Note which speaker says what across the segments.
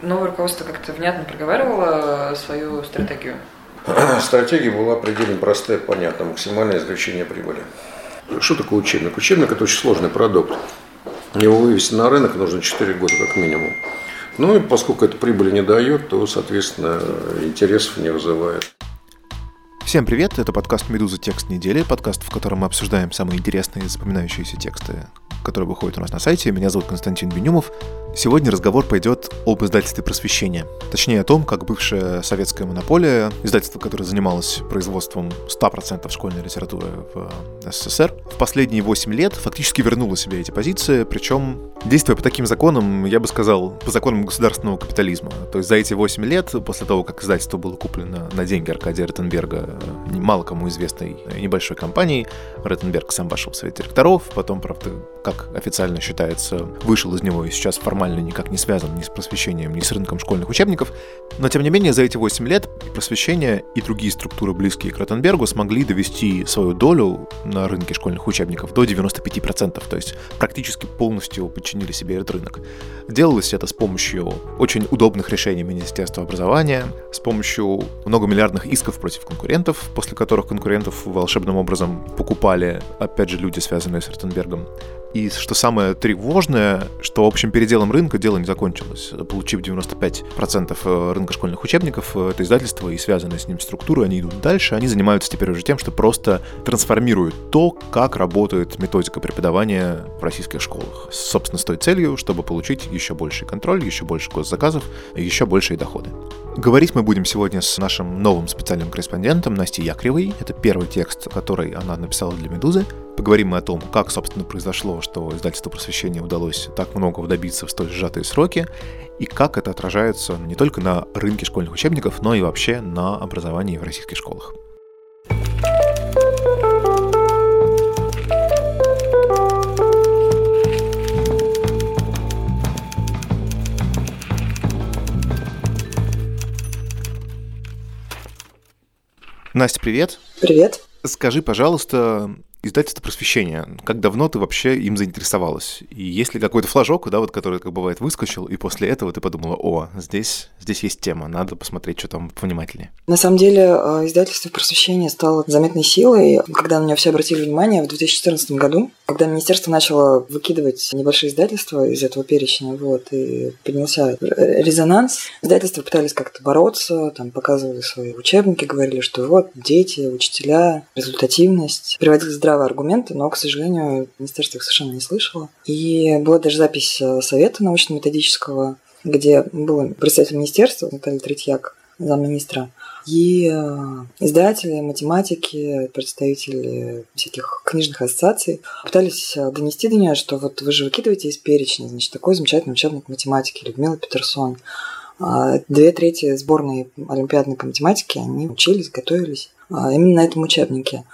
Speaker 1: Новое руководство как-то внятно проговаривало свою стратегию?
Speaker 2: Стратегия была предельно простая, понятна. Максимальное извлечение прибыли. Что такое учебник? Учебник – это очень сложный продукт. Его вывести на рынок нужно 4 года как минимум. Ну и поскольку это прибыли не дает, то, соответственно, интересов не вызывает.
Speaker 3: Всем привет, это подкаст «Медуза. Текст недели», подкаст, в котором мы обсуждаем самые интересные и запоминающиеся тексты, которые выходят у нас на сайте. Меня зовут Константин Бенюмов. Сегодня разговор пойдет об издательстве просвещения. Точнее о том, как бывшая советская монополия, издательство, которое занималось производством 100% школьной литературы в СССР, в последние 8 лет фактически вернула себе эти позиции, причем действуя по таким законам, я бы сказал, по законам государственного капитализма. То есть за эти 8 лет, после того, как издательство было куплено на деньги Аркадия Ротенберга, мало кому известной небольшой компанией, Ротенберг сам вошел в совет директоров, потом, правда, как официально считается, вышел из него и сейчас формально никак не связан ни с просвещением, ни с рынком школьных учебников, но тем не менее за эти 8 лет просвещение и другие структуры, близкие к Ротенбергу, смогли довести свою долю на рынке школьных учебников до 95%, то есть практически полностью подчинили себе этот рынок. Делалось это с помощью очень удобных решений Министерства образования, с помощью многомиллиардных исков против конкурентов, после которых конкурентов волшебным образом покупали, опять же, люди, связанные с Ротенбергом. И что самое тревожное, что общим переделом рынка дело не закончилось. Получив 95% э, рынка школьных учебников, э, это издательство и связанные с ним структуры, они идут дальше. Они занимаются теперь уже тем, что просто трансформируют то, как работает методика преподавания в российских школах. Собственно, с той целью, чтобы получить еще больший контроль, еще больше госзаказов еще большие доходы. Говорить мы будем сегодня с нашим новым специальным корреспондентом Настей Якревой. Это первый текст, который она написала для «Медузы». Поговорим мы о том, как, собственно, произошло, что издательству просвещения удалось так многого добиться в столь сжатые сроки, и как это отражается не только на рынке школьных учебников, но и вообще на образовании в российских школах. Настя, привет.
Speaker 4: Привет.
Speaker 3: Скажи, пожалуйста, издательство просвещения. Как давно ты вообще им заинтересовалась? И есть ли какой-то флажок, да, вот, который, как бывает, выскочил, и после этого ты подумала, о, здесь, здесь есть тема, надо посмотреть, что там повнимательнее?
Speaker 4: На самом деле, э, издательство просвещения стало заметной силой, когда на него все обратили внимание в 2014 году, когда министерство начало выкидывать небольшие издательства из этого перечня, вот, и поднялся резонанс. Издательства пытались как-то бороться, там, показывали свои учебники, говорили, что вот, дети, учителя, результативность, приводили здравые аргументы, но, к сожалению, министерство их совершенно не слышало. И была даже запись э, совета научно-методического, где был представитель министерства Наталья Третьяк, замминистра, и э, издатели, математики, представители всяких книжных ассоциаций пытались э, донести до нее, что вот вы же выкидываете из перечня, значит, такой замечательный учебник математики Людмила Петерсон. А две трети сборной олимпиадной по математике, они учились, готовились а, именно на этом учебнике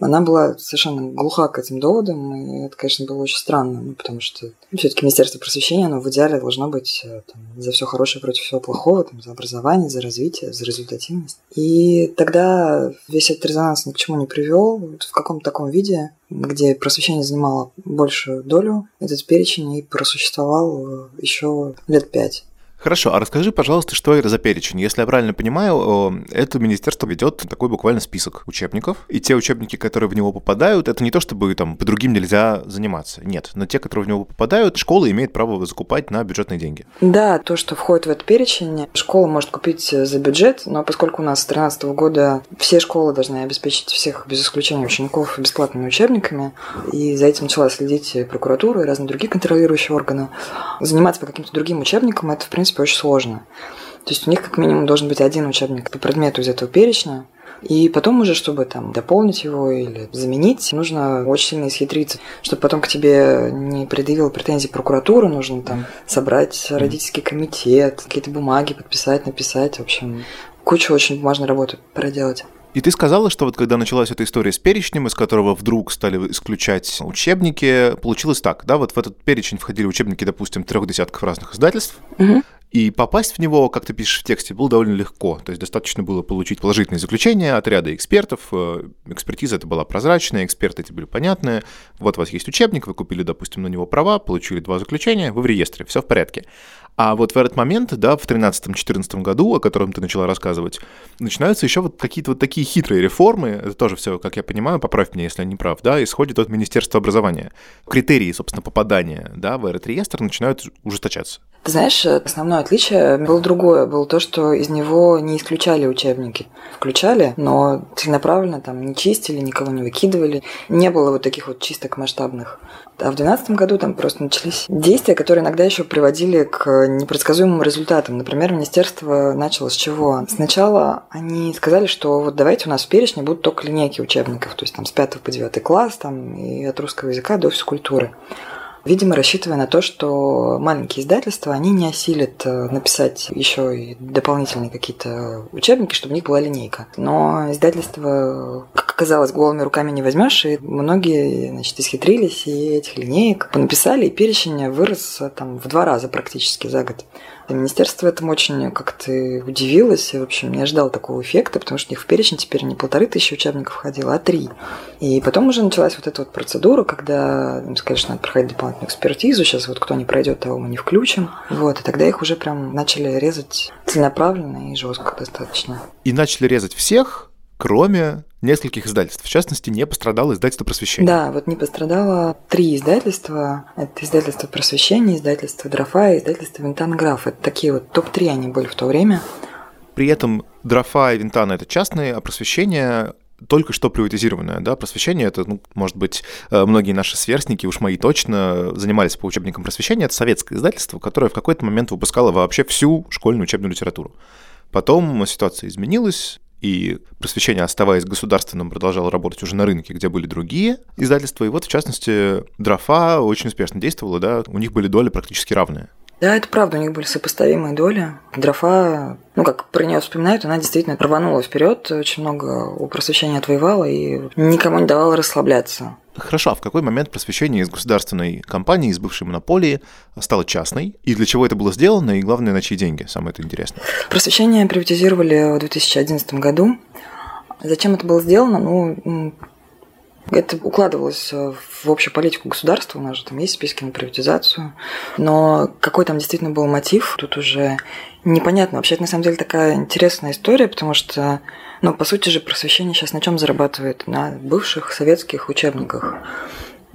Speaker 4: она была совершенно глуха к этим доводам, и это, конечно, было очень странно, ну, потому что все-таки Министерство просвещения, оно в идеале должно быть э, там, за все хорошее против всего плохого, там, за образование, за развитие, за результативность. И тогда весь этот резонанс ни к чему не привел. Вот в каком-то таком виде, где просвещение занимало большую долю, этот перечень и просуществовал э, еще лет пять.
Speaker 3: Хорошо, а расскажи, пожалуйста, что это за перечень? Если я правильно понимаю, это министерство ведет такой буквально список учебников, и те учебники, которые в него попадают, это не то, чтобы там по другим нельзя заниматься. Нет, но те, которые в него попадают, школа имеет право закупать на бюджетные деньги.
Speaker 4: Да, то, что входит в этот перечень, школа может купить за бюджет, но поскольку у нас с 2013 года все школы должны обеспечить всех без исключения учеников бесплатными учебниками, и за этим начала следить прокуратура и разные другие контролирующие органы, заниматься по каким-то другим учебникам, это, в принципе, принципе, очень сложно. То есть у них как минимум должен быть один учебник по предмету из этого перечня, и потом уже, чтобы там дополнить его или заменить, нужно очень сильно исхитриться. Чтобы потом к тебе не предъявила претензии прокуратура, нужно там собрать родительский комитет, какие-то бумаги подписать, написать. В общем, кучу очень бумажной работы проделать.
Speaker 3: И ты сказала, что вот когда началась эта история с перечнем, из которого вдруг стали исключать учебники, получилось так, да, вот в этот перечень входили учебники, допустим, трех десятков разных издательств, угу. И попасть в него, как ты пишешь в тексте, было довольно легко. То есть достаточно было получить положительные заключения от ряда экспертов. Э, экспертиза это была прозрачная, эксперты эти были понятные. Вот у вас есть учебник, вы купили, допустим, на него права, получили два заключения, вы в реестре, все в порядке. А вот в этот момент, да, в 13-14 году, о котором ты начала рассказывать, начинаются еще вот какие-то вот такие хитрые реформы. Это тоже все, как я понимаю, поправь меня, если я не прав, да, исходит от Министерства образования. Критерии, собственно, попадания, да, в этот реестр начинают ужесточаться.
Speaker 4: Знаешь, основное отличие было другое. Было то, что из него не исключали учебники. Включали, но целенаправленно там не чистили, никого не выкидывали. Не было вот таких вот чисток масштабных. А в 2012 году там просто начались действия, которые иногда еще приводили к непредсказуемым результатам. Например, министерство начало с чего? Сначала они сказали, что вот давайте у нас в перечне будут только линейки учебников, то есть там с 5 по 9 класс, там и от русского языка до физкультуры видимо, рассчитывая на то, что маленькие издательства, они не осилят э, написать еще и дополнительные какие-то учебники, чтобы у них была линейка. Но издательство, как оказалось, голыми руками не возьмешь, и многие, значит, исхитрились, и этих линеек понаписали, и перечень вырос э, там в два раза практически за год. И министерство этому очень как-то удивилось, и, в общем, не ожидал такого эффекта, потому что у них в перечень теперь не полторы тысячи учебников входило, а три. И потом уже началась вот эта вот процедура, когда им сказали, что надо проходить дополнительную экспертизу, сейчас вот кто не пройдет, того мы не включим. Вот, и тогда их уже прям начали резать целенаправленно и жестко достаточно.
Speaker 3: И начали резать всех, кроме нескольких издательств. В частности, не пострадало издательство просвещения.
Speaker 4: Да, вот не пострадало три издательства. Это издательство просвещения, издательство Дрофа и издательство Винтанграф. Это такие вот топ-3 они были в то время.
Speaker 3: При этом Дрофа и Винтана – это частные, а просвещение только что приватизированное, да, просвещение, это, ну, может быть, э, многие наши сверстники, уж мои точно, занимались по учебникам просвещения, это советское издательство, которое в какой-то момент выпускало вообще всю школьную учебную литературу. Потом ситуация изменилась, и просвещение, оставаясь государственным, продолжало работать уже на рынке, где были другие издательства. И вот, в частности, Дрофа очень успешно действовала, да, у них были доли практически равные.
Speaker 4: Да, это правда, у них были сопоставимые доли. Дрофа, ну, как про нее вспоминают, она действительно рванула вперед, очень много у просвещения отвоевала и никому не давала расслабляться.
Speaker 3: Хорошо, а в какой момент просвещение из государственной компании, из бывшей монополии стало частной? И для чего это было сделано? И главное, на чьи деньги? Самое это интересное.
Speaker 4: Просвещение приватизировали в 2011 году. Зачем это было сделано? Ну, это укладывалось в общую политику государства, у нас же там есть списки на приватизацию, но какой там действительно был мотив, тут уже непонятно. Вообще, это на самом деле такая интересная история, потому что, ну, по сути же, просвещение сейчас на чем зарабатывает? На бывших советских учебниках.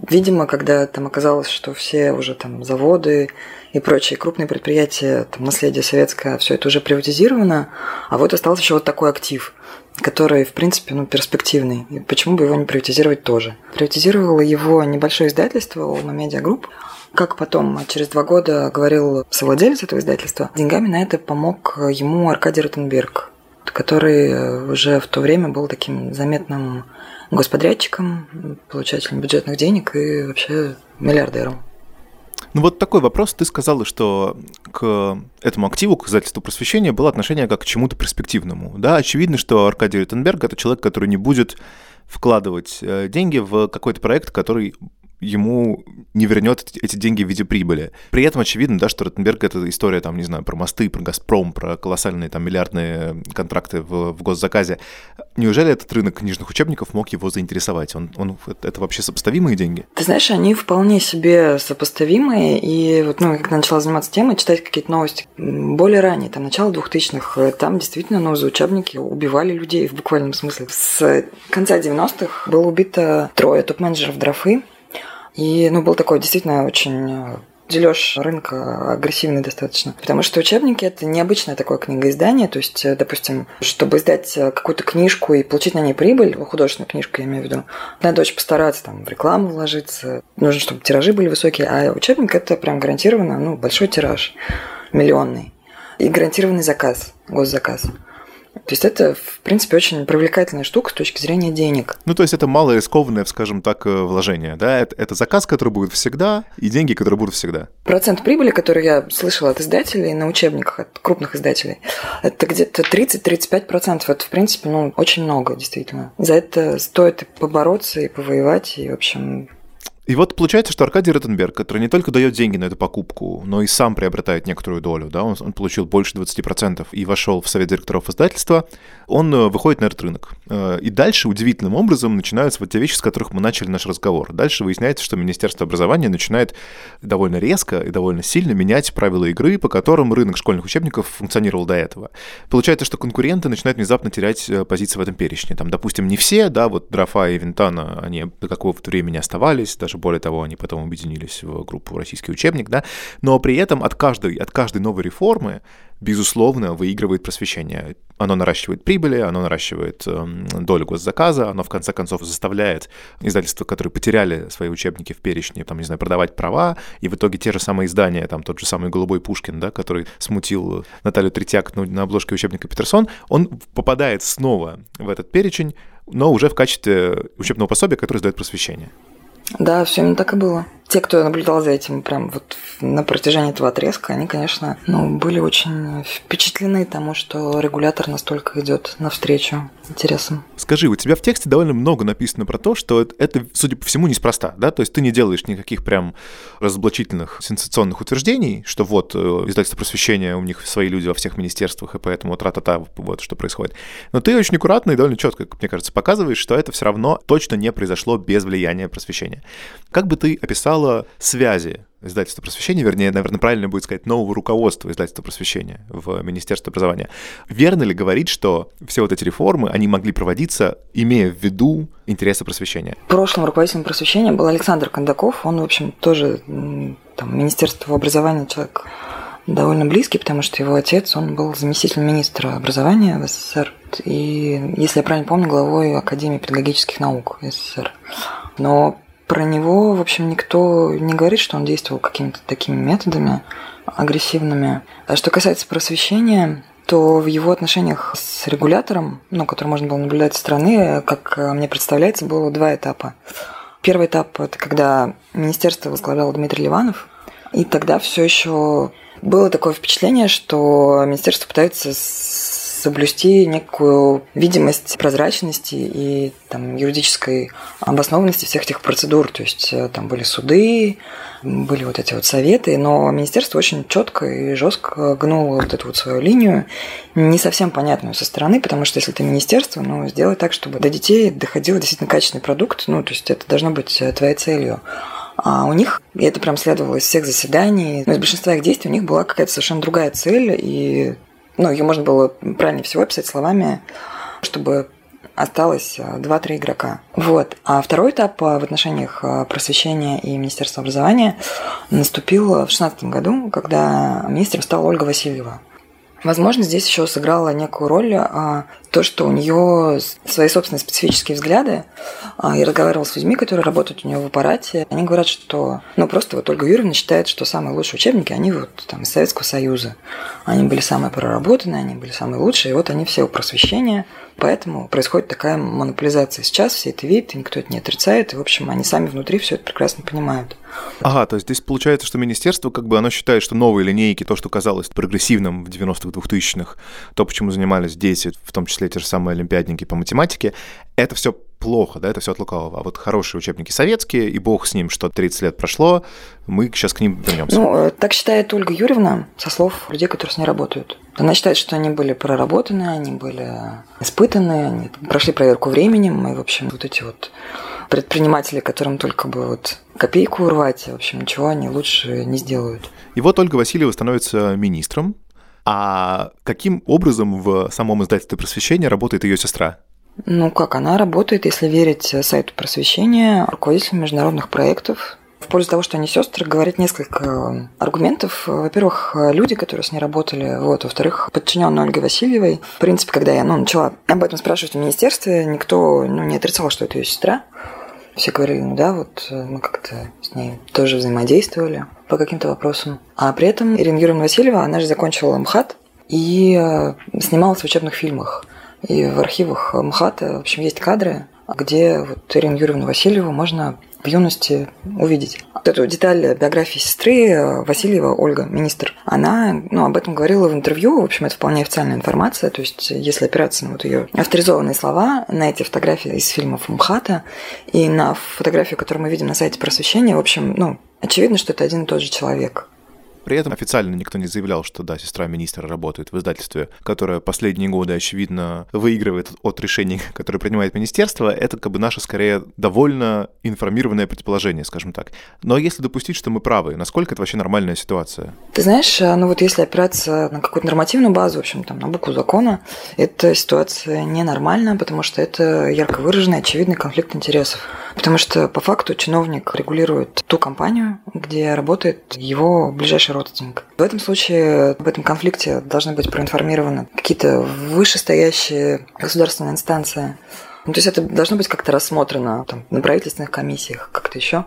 Speaker 4: Видимо, когда там оказалось, что все уже там заводы и прочие крупные предприятия, там наследие советское, все это уже приватизировано, а вот остался еще вот такой актив, который, в принципе, ну, перспективный. И почему бы его не приватизировать тоже? Приватизировало его небольшое издательство Олма Media Group, как потом, через два года, говорил совладелец этого издательства, деньгами на это помог ему Аркадий Ротенберг, который уже в то время был таким заметным господрядчиком, получателем бюджетных денег и вообще миллиардером.
Speaker 3: Ну вот такой вопрос. Ты сказала, что к этому активу, к издательству просвещения, было отношение как к чему-то перспективному. Да, очевидно, что Аркадий Ротенберг – это человек, который не будет вкладывать э, деньги в какой-то проект, который ему не вернет эти деньги в виде прибыли. При этом очевидно, да, что Ротенберг — это история, там, не знаю, про мосты, про «Газпром», про колоссальные там миллиардные контракты в, в госзаказе. Неужели этот рынок книжных учебников мог его заинтересовать? Он, он, это вообще сопоставимые деньги?
Speaker 4: Ты знаешь, они вполне себе сопоставимые, и вот, ну, когда начала заниматься темой, читать какие-то новости более ранее, там, начало 2000-х, там действительно, ну, за учебники убивали людей в буквальном смысле. С конца 90-х было убито трое топ-менеджеров Дрофы, и, ну, был такой действительно очень э, дележ рынка агрессивный достаточно. Потому что учебники – это необычное такое книгоиздание. То есть, э, допустим, чтобы издать э, какую-то книжку и получить на ней прибыль, художественную книжку я имею в виду, надо очень постараться там в рекламу вложиться. Нужно, чтобы тиражи были высокие. А учебник – это прям гарантированно ну, большой тираж, миллионный. И гарантированный заказ, госзаказ. То есть это, в принципе, очень привлекательная штука с точки зрения денег.
Speaker 3: Ну, то есть это малое рискованное, скажем так, э, вложение, да? Это, это заказ, который будет всегда, и деньги, которые будут всегда.
Speaker 4: Процент прибыли, который я слышала от издателей на учебниках, от крупных издателей, это где-то 30-35%. Это, в принципе, ну, очень много, действительно. За это стоит и побороться, и повоевать, и, в общем,
Speaker 3: И вот получается, что Аркадий Ротенберг, который не только дает деньги на эту покупку, но и сам приобретает некоторую долю, да, он, он получил больше 20% и вошел в совет директоров издательства, он э, выходит на этот рынок. Э, и дальше удивительным образом начинаются вот те вещи, с которых мы начали наш разговор. Дальше выясняется, что Министерство образования начинает довольно резко и довольно сильно менять правила игры, по которым рынок школьных учебников функционировал до этого. Получается, что конкуренты начинают внезапно терять э, позиции в этом перечне. Там, допустим, не все, да, вот Дрофа и Винтана, они до какого-то времени оставались, даже даже более того, они потом объединились в группу «Российский учебник», да, но при этом от каждой, от каждой новой реформы, безусловно, выигрывает просвещение. Оно наращивает прибыли, оно наращивает э, долю госзаказа, оно в конце концов заставляет издательства, которые потеряли свои учебники в перечне, там, не знаю, продавать права, и в итоге те же самые издания, там тот же самый «Голубой Пушкин», да, который смутил Наталью Третьяк на обложке учебника Петерсон, он попадает снова в этот перечень, но уже в качестве учебного пособия, которое сдает просвещение.
Speaker 4: Да, все именно так и было те, кто наблюдал за этим прям вот на протяжении этого отрезка, они, конечно, ну, были очень впечатлены тому, что регулятор настолько идет навстречу интересам.
Speaker 3: Скажи, у тебя в тексте довольно много написано про то, что это, судя по всему, неспроста, да? То есть ты не делаешь никаких прям разоблачительных, сенсационных утверждений, что вот э, издательство просвещения, у них свои люди во всех министерствах, и поэтому тра-та-та, вот что происходит. Но ты очень аккуратно и довольно четко, мне кажется, показываешь, что это все равно точно не произошло без влияния просвещения. Как бы ты описал стало связи издательства просвещения, вернее, наверное, правильно будет сказать, нового руководства издательства просвещения в Министерстве образования. Верно ли говорить, что все вот эти реформы, они могли проводиться, имея в виду интересы просвещения?
Speaker 4: Прошлым руководителем просвещения был Александр Кондаков. Он, в общем, тоже там, Министерство образования человек довольно близкий, потому что его отец, он был заместителем министра образования в СССР и, если я правильно помню, главой Академии педагогических наук СССР. Но про него, в общем, никто не говорит, что он действовал какими-то такими методами агрессивными. А что касается просвещения, то в его отношениях с регулятором, ну, который можно было наблюдать со стороны, как мне представляется, было два этапа. Первый этап – это когда министерство возглавлял Дмитрий Ливанов, и тогда все еще было такое впечатление, что министерство пытается соблюсти некую видимость прозрачности и там, юридической обоснованности всех этих процедур. То есть э, там были суды, были вот эти вот советы, но министерство очень четко и жестко гнуло вот эту вот свою линию, не совсем понятную со стороны, потому что если ты министерство, ну, сделай так, чтобы до детей доходил действительно качественный продукт, ну, то есть это должно быть э, твоей целью. А у них, и это прям следовало из всех заседаний, но из большинства их действий у них была какая-то совершенно другая цель, и ну, ее можно было правильнее всего описать словами, чтобы осталось 2-3 игрока. Вот. А второй этап в отношениях просвещения и Министерства образования наступил в 2016 году, когда министром стала Ольга Васильева. Возможно, здесь еще сыграла некую роль то, что у нее свои собственные специфические взгляды. А, я разговаривала с людьми, которые работают у нее в аппарате. Они говорят, что ну просто вот Ольга Юрьевна считает, что самые лучшие учебники, они вот там из Советского Союза. Они были самые проработанные, они были самые лучшие, и вот они все у просвещения. Поэтому происходит такая монополизация сейчас, все это видят, и никто это не отрицает, и, в общем, они сами внутри все это прекрасно понимают.
Speaker 3: Ага, то есть здесь получается, что министерство, как бы, оно считает, что новые линейки, то, что казалось прогрессивным в 90-х, 2000-х, то, почему занимались дети, в том числе те же самые олимпиадники по математике, это все плохо, да, это все от лукавого. А вот хорошие учебники советские, и бог с ним, что 30 лет прошло, мы сейчас к ним вернемся.
Speaker 4: Ну, э, так считает Ольга Юрьевна, со слов людей, которые с ней работают. Она считает, что они были проработаны, они были испытаны, они прошли проверку временем, и, в общем, вот эти вот предприниматели, которым только бы вот копейку урвать, в общем, ничего они лучше не сделают.
Speaker 3: И вот Ольга Васильева становится министром, а каким образом в самом издательстве просвещения работает ее сестра?
Speaker 4: Ну как, она работает, если верить сайту просвещения, руководителем международных проектов. В пользу того, что они сестры, говорит несколько аргументов. Во-первых, люди, которые с ней работали, вот. Во-вторых, подчиненная Ольге Васильевой. В принципе, когда я ну, начала об этом спрашивать в министерстве, никто ну, не отрицал, что это ее сестра. Все говорили, ну да, вот мы как-то с ней тоже взаимодействовали по каким-то вопросам. А при этом Ирина Юрьевна Васильева, она же закончила МХАТ и э, снималась в учебных фильмах. И в архивах МХАТа, в общем, есть кадры, где вот Ирину Юрьевну Васильеву можно в юности увидеть. Вот эту деталь биографии сестры э, Васильева Ольга, министр, она ну, об этом говорила в интервью. В общем, это вполне официальная информация. То есть, если опираться на вот ее авторизованные слова, на эти фотографии из фильмов МХАТа и на фотографию, которую мы видим на сайте просвещения, в общем, ну, очевидно, что это один и тот же человек.
Speaker 3: При этом официально никто не заявлял, что да, сестра министра работает в издательстве, которое последние годы, очевидно, выигрывает от решений, которые принимает министерство. Это как бы наше, скорее, довольно информированное предположение, скажем так. Но если допустить, что мы правы, насколько это вообще нормальная ситуация?
Speaker 4: Ты знаешь, э, ну вот если опираться на какую-то нормативную базу, в общем, там, на букву закона, эта ситуация ненормальная, потому что это ярко выраженный, очевидный конфликт интересов. Потому что по факту чиновник регулирует ту компанию, где работает его ближайший родственник. В этом случае в этом конфликте должны быть проинформированы какие-то вышестоящие государственные инстанции. Ну, то есть это должно быть как-то рассмотрено там, на правительственных комиссиях, как-то еще.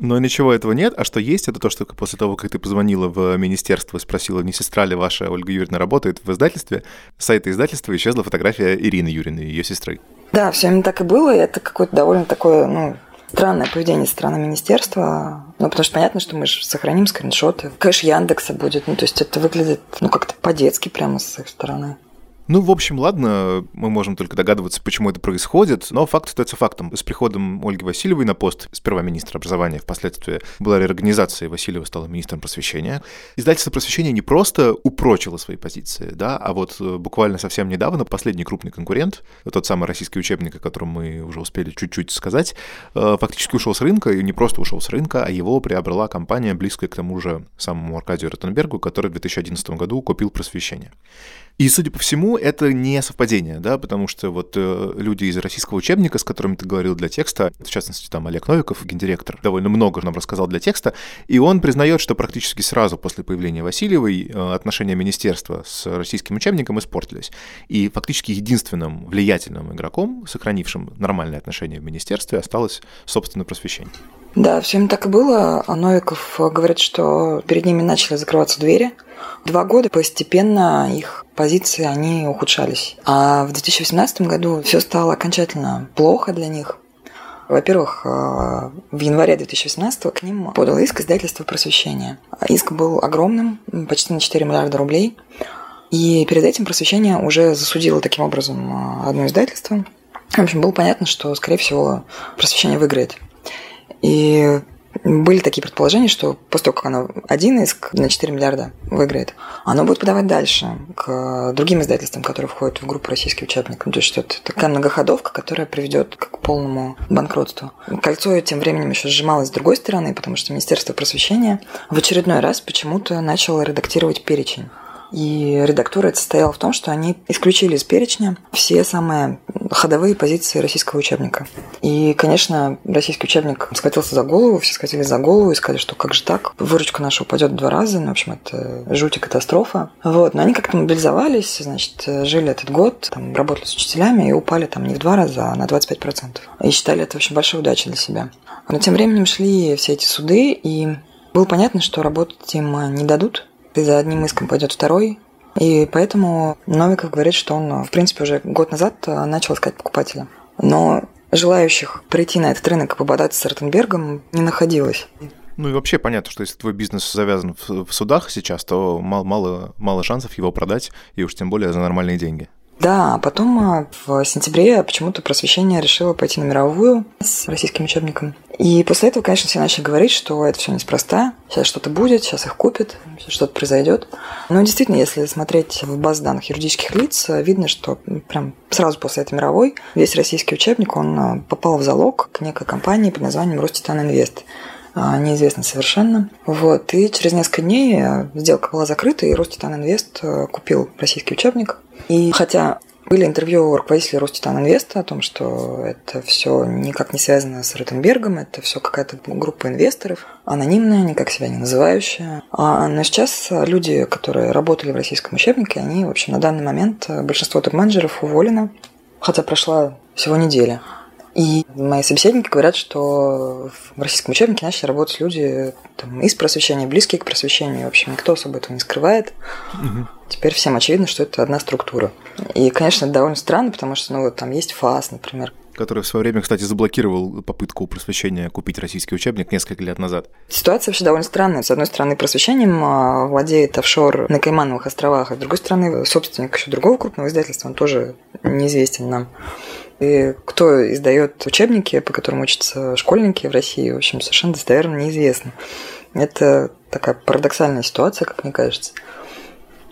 Speaker 3: Но ничего этого нет. А что есть, это то, что после того, как ты позвонила в министерство и спросила, не сестра ли ваша Ольга Юрьевна работает в издательстве, с сайта издательства исчезла фотография Ирины Юрьевны, ее сестры.
Speaker 4: Да, все именно так и было. И это какое-то довольно такое, ну, странное поведение со стороны министерства. Ну, потому что понятно, что мы же сохраним скриншоты. Кэш Яндекса будет. Ну, то есть это выглядит, ну, как-то по-детски прямо с их стороны.
Speaker 3: Ну, в общем, ладно, мы можем только догадываться, почему это происходит, но факт остается фактом. С приходом Ольги Васильевой на пост, сперва министра образования, впоследствии была реорганизация, и Васильева стала министром просвещения. Издательство просвещения не просто упрочило свои позиции, да, а вот э, буквально совсем недавно последний крупный конкурент, тот самый российский учебник, о котором мы уже успели чуть-чуть сказать, э, фактически ушел с рынка, и не просто ушел с рынка, а его приобрела компания, близкая к тому же самому Аркадию Ротенбергу, который в 2011 году купил просвещение. И, судя по всему, это не совпадение, да, потому что вот э, люди из российского учебника, с которыми ты говорил для текста, в частности, там Олег Новиков, гендиректор, довольно много нам рассказал для текста, и он признает, что практически сразу после появления Васильевой э, отношения министерства с российским учебником испортились. И фактически единственным влиятельным игроком, сохранившим нормальные отношения в министерстве, осталось, собственно, просвещение.
Speaker 4: Да, всем так и было. А Новиков говорит, что перед ними начали закрываться двери. Два года постепенно их позиции, они ухудшались. А в 2018 году все стало окончательно плохо для них. Во-первых, э, в январе 2018 к ним подал иск издательство «Просвещение». Иск был огромным, почти на 4 миллиарда рублей. И перед этим «Просвещение» уже засудило таким образом э, одно издательство. В общем, было понятно, что, скорее всего, «Просвещение» выиграет. И были такие предположения, что после того, как оно один иск на 4 миллиарда выиграет, оно будет подавать дальше к другим издательствам, которые входят в группу «Российский учебник». Ну, то есть это такая многоходовка, которая приведет к полному банкротству. Кольцо тем временем еще сжималось с другой стороны, потому что Министерство просвещения в очередной раз почему-то начало редактировать перечень и редактура состояла в том, что они исключили из перечня все самые ходовые позиции российского учебника. И, конечно, российский учебник схватился за голову, все схватились за голову и сказали, что как же так, выручка наша упадет в два раза, ну, в общем, это жуть и катастрофа. Вот, но они как-то мобилизовались, значит, жили этот год, там, работали с учителями и упали там не в два раза, а на 25%. И считали это, общем, большой удачей для себя. Но тем временем шли все эти суды, и было понятно, что работать им не дадут, за одним иском пойдет второй. И поэтому Новиков говорит, что он, в принципе, уже год назад э, начал искать покупателя. Но желающих прийти на этот рынок и пободаться с Ротенбергом не находилось.
Speaker 3: Ну и вообще понятно, что если твой бизнес завязан в судах сейчас, то мало, мало, мало шансов его продать, и уж тем более за нормальные деньги.
Speaker 4: Да, а потом а, в сентябре почему-то просвещение решило пойти на мировую с российским учебником. И после этого, конечно, все начали говорить, что это все неспроста, сейчас что-то будет, сейчас их купят, что-то произойдет. Но действительно, если смотреть в баз данных юридических лиц, видно, что прям сразу после этой мировой весь российский учебник, он а, попал в залог к некой компании под названием Роститан Инвест неизвестно совершенно. Вот. И через несколько дней сделка была закрыта, и Роститан Инвест купил российский учебник. И хотя были интервью руководителя Роститан Инвеста о том, что это все никак не связано с Ротенбергом, это все какая-то группа инвесторов, анонимная, никак себя не называющая. А, но сейчас люди, которые работали в российском учебнике, они, в общем, на данный момент большинство топ-менеджеров уволено, хотя прошла всего неделя. И мои собеседники говорят, что в российском учебнике начали работать люди там, из просвещения, близкие к просвещению. В общем, никто особо этого не скрывает. Угу. Теперь всем очевидно, что это одна структура. И, конечно, это довольно странно, потому что ну, вот, там есть ФАС, например,
Speaker 3: который в свое время, кстати, заблокировал попытку просвещения купить российский учебник несколько лет назад.
Speaker 4: Ситуация вообще довольно странная. С одной стороны, просвещением а, владеет офшор на Каймановых островах, а с другой стороны, собственник еще другого крупного издательства, он тоже неизвестен нам. И кто издает учебники, по которым учатся школьники в России, в общем, совершенно достоверно неизвестно. Это такая парадоксальная ситуация, как мне кажется.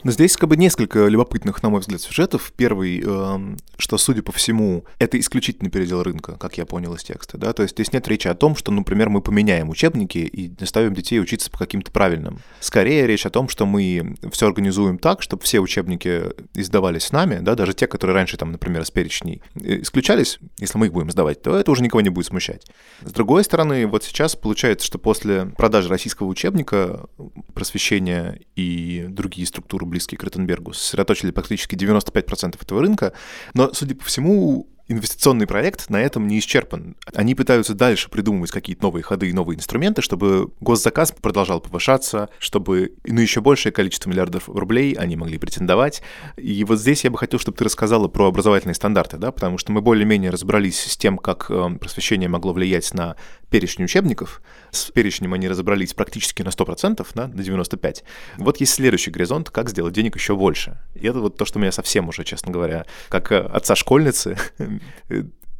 Speaker 3: Но здесь как бы несколько любопытных, на мой взгляд, сюжетов. Первый, э, что, судя по всему, это исключительно передел рынка, как я понял из текста. Да? То есть здесь нет речи о том, что, например, мы поменяем учебники и заставим детей учиться по каким-то правильным. Скорее речь о том, что мы все организуем так, чтобы все учебники издавались с нами, да, даже те, которые раньше, там, например, с перечней э, исключались, если мы их будем сдавать, то это уже никого не будет смущать. С другой стороны, вот сейчас получается, что после продажи российского учебника просвещения и другие структуры близкие к Ротенбергу, сосредоточили практически 95% этого рынка, но, судя по всему, инвестиционный проект на этом не исчерпан. Они пытаются дальше придумывать какие-то новые ходы и новые инструменты, чтобы госзаказ продолжал повышаться, чтобы на еще большее количество миллиардов рублей они могли претендовать. И вот здесь я бы хотел, чтобы ты рассказала про образовательные стандарты, да, потому что мы более-менее разобрались с тем, как э, просвещение могло влиять на перечень учебников. С перечнем они разобрались практически на 100%, да, на 95%. Вот есть следующий горизонт, как сделать денег еще больше. И это вот то, что меня совсем уже, честно говоря, как э, отца школьницы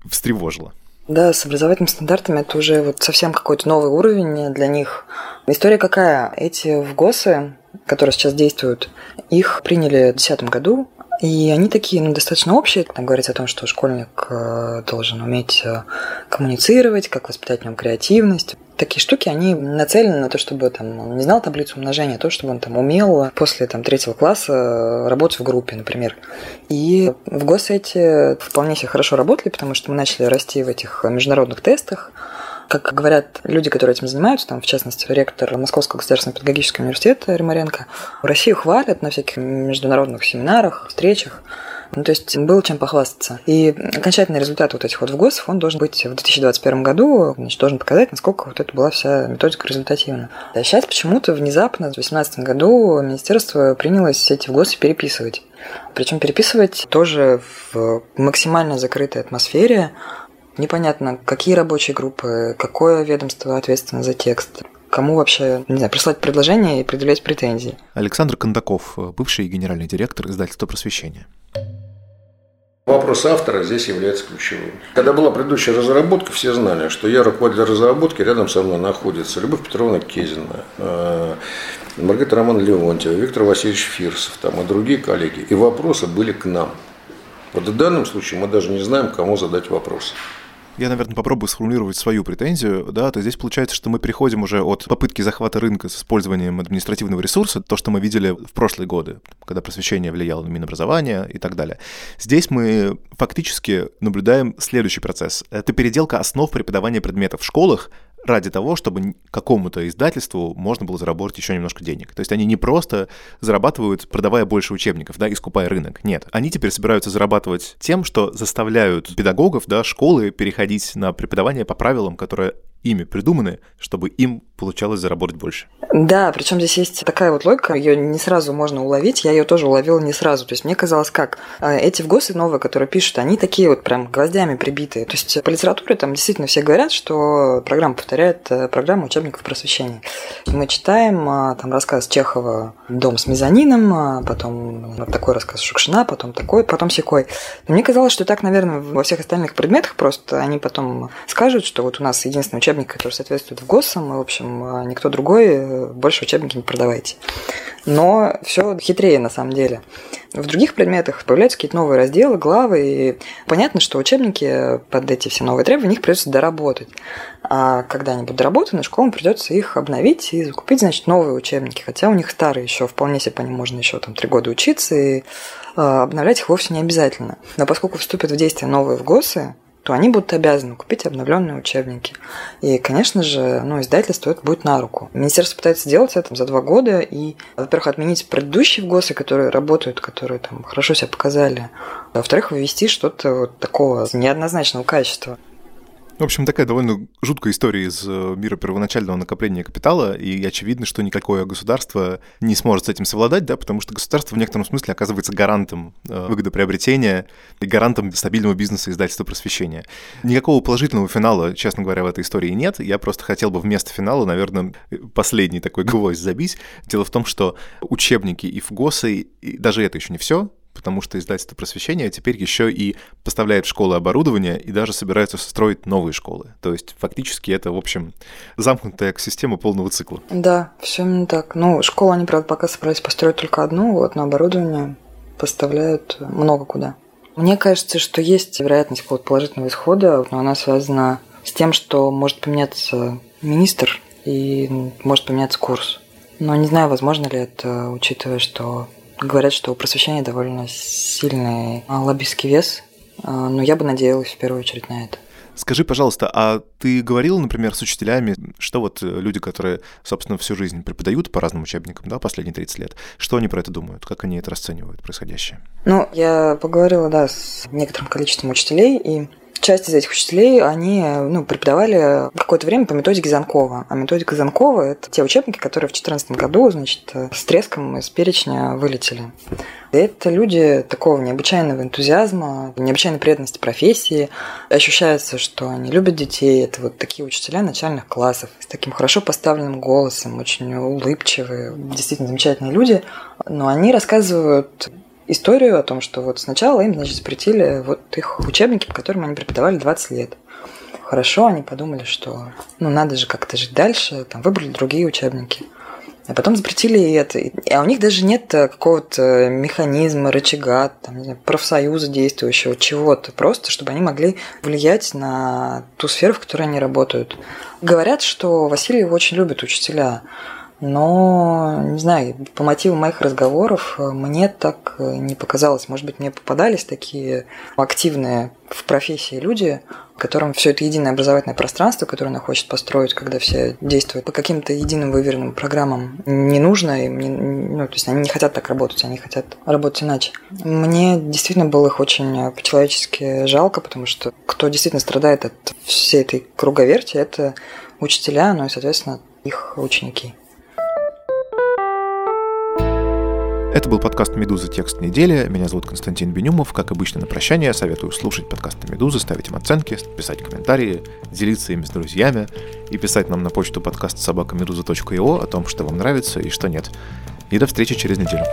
Speaker 3: встревожило.
Speaker 4: Да, с образовательными стандартами это уже вот совсем какой-то новый уровень для них. История какая? Эти в ГОСы, которые сейчас действуют, их приняли в 2010 году, и они такие, ну, достаточно общие. Там говорится о том, что школьник э, должен уметь э, коммуницировать, как воспитать в нем креативность. Такие штуки, они нацелены на то, чтобы там, он не знал таблицу умножения, а то, чтобы он там умел после там, третьего класса работать в группе, например. И в ГОСЭТе вполне себе хорошо работали, потому что мы начали расти в этих международных тестах. Как говорят люди, которые этим занимаются, там, в частности, ректор Московского государственного педагогического университета Римаренко, Россию хвалят на всяких международных семинарах, встречах. Ну, то есть было чем похвастаться. И окончательный результат вот этих вот ВГОСов, он должен быть в 2021 году, значит, должен показать, насколько вот это была вся методика результативна. А сейчас почему-то внезапно в 2018 году министерство принялось эти ВГОСы переписывать. Причем переписывать тоже в максимально закрытой атмосфере, Непонятно, какие рабочие группы, какое ведомство ответственно за текст. Кому вообще, не знаю, прислать предложение и предъявлять претензии.
Speaker 3: Александр Кондаков, бывший генеральный директор издательства «Просвещение».
Speaker 2: Вопрос автора здесь является ключевым. Когда была предыдущая разработка, все знали, что я руководитель разработки, рядом со мной находится Любовь Петровна Кезина, э, Маргарита Роман Леонтьева, Виктор Васильевич Фирсов там, и другие коллеги. И вопросы были к нам. Вот в данном случае мы даже не знаем, кому задать вопросы
Speaker 3: я, наверное, попробую сформулировать свою претензию, да, то здесь получается, что мы переходим уже от попытки захвата рынка с использованием административного ресурса, то, что мы видели в прошлые годы, когда просвещение влияло на Минобразование и так далее. Здесь мы фактически наблюдаем следующий процесс. Это переделка основ преподавания предметов в школах ради того, чтобы какому-то издательству можно было заработать еще немножко денег. То есть они не просто зарабатывают, продавая больше учебников, да, искупая рынок. Нет, они теперь собираются зарабатывать тем, что заставляют педагогов, да, школы переходить на преподавание по правилам, которые ими придуманы, чтобы им получалось заработать больше.
Speaker 4: Да, причем здесь есть такая вот логика, ее не сразу можно уловить, я ее тоже уловила не сразу. То есть мне казалось, как а, эти вгосы новые, которые пишут, они такие вот прям гвоздями прибитые. То есть по литературе там действительно все говорят, что программа повторяет э, программу учебников просвещения. Мы читаем а, там рассказ Чехова «Дом с мезонином», а потом такой рассказ Шукшина, потом такой, потом секой. Но мне казалось, что так, наверное, во всех остальных предметах просто они потом скажут, что вот у нас единственный учебник, который соответствует в ГОСам, и, в общем, а никто другой э, больше учебники не продавайте. Но все хитрее на самом деле. В других предметах появляются какие-то новые разделы, главы, и понятно, что учебники под эти все новые требования, их придется доработать. А когда они будут доработаны, школам придется их обновить и закупить, значит, новые учебники. Хотя у них старые еще, вполне себе по ним можно еще там три года учиться, и э, обновлять их вовсе не обязательно. Но поскольку вступят в действие новые в ГОСы, то они будут обязаны купить обновленные учебники. И, конечно же, ну, издательство это будет на руку. Министерство пытается сделать это за два года и, во-первых, отменить предыдущие ВГОСы, которые работают, которые там хорошо себя показали, а во-вторых, ввести что-то вот такого неоднозначного качества.
Speaker 3: В общем, такая довольно жуткая история из э, мира первоначального накопления капитала, и очевидно, что никакое государство не сможет с этим совладать, да, потому что государство в некотором смысле оказывается гарантом э, выгодоприобретения и гарантом стабильного бизнеса издательства просвещения. Никакого положительного финала, честно говоря, в этой истории нет. Я просто хотел бы вместо финала, наверное, последний такой гвоздь забить. Дело в том, что учебники и ФГОСы, и даже это еще не все, потому что издательство просвещения теперь еще и поставляет в школы оборудование и даже собирается строить новые школы. То есть фактически это, в общем, замкнутая система полного цикла.
Speaker 4: Да, все именно так. Ну, школу они, правда, пока собрались построить только одну, вот, но оборудование поставляют много куда. Мне кажется, что есть вероятность какого-то положительного исхода, но она связана с тем, что может поменяться министр и может поменяться курс. Но не знаю, возможно ли это, учитывая, что Говорят, что у просвещения довольно сильный лоббистский вес, а, но я бы надеялась в первую очередь на это.
Speaker 3: Скажи, пожалуйста, а ты говорил, например, с учителями, что вот люди, которые, собственно, всю жизнь преподают по разным учебникам, да, последние 30 лет, что они про это думают, как они это расценивают, происходящее?
Speaker 4: Ну, я поговорила, да, с некоторым количеством учителей, и часть из этих учителей, они ну, преподавали какое-то время по методике Занкова. А методика Занкова – это те учебники, которые в 2014 году, значит, с треском из перечня вылетели. Это люди такого необычайного энтузиазма, необычайной преданности профессии. Ощущается, что они любят детей. Это вот такие учителя начальных классов с таким хорошо поставленным голосом, очень улыбчивые, действительно замечательные люди. Но они рассказывают историю о том, что вот сначала им, значит, запретили вот их учебники, по которым они преподавали 20 лет. Хорошо, они подумали, что ну надо же как-то жить дальше, там выбрали другие учебники. А потом запретили и это. А у них даже нет какого-то механизма, рычага, там, знаю, профсоюза действующего, чего-то. Просто, чтобы они могли влиять на ту сферу, в которой они работают. Говорят, что Васильев очень любит учителя. Но, не знаю, по мотиву моих разговоров э, мне так э, не показалось. Может быть, мне попадались такие активные в профессии люди, которым все это единое образовательное пространство, которое она хочет построить, когда все действуют по каким-то единым выверенным программам, не нужно, и мне, ну, то есть они не хотят так работать, они хотят работать иначе. Мне действительно было их очень э, по-человечески жалко, потому что кто действительно страдает от всей этой круговерти, это учителя, ну и, соответственно, их ученики.
Speaker 3: Это был подкаст «Медуза. Текст недели». Меня зовут Константин Бенюмов. Как обычно, на прощание советую слушать подкасты «Медузы», ставить им оценки, писать комментарии, делиться ими с друзьями и писать нам на почту подкаст собакамедуза.io о том, что вам нравится и что нет. И до встречи через неделю.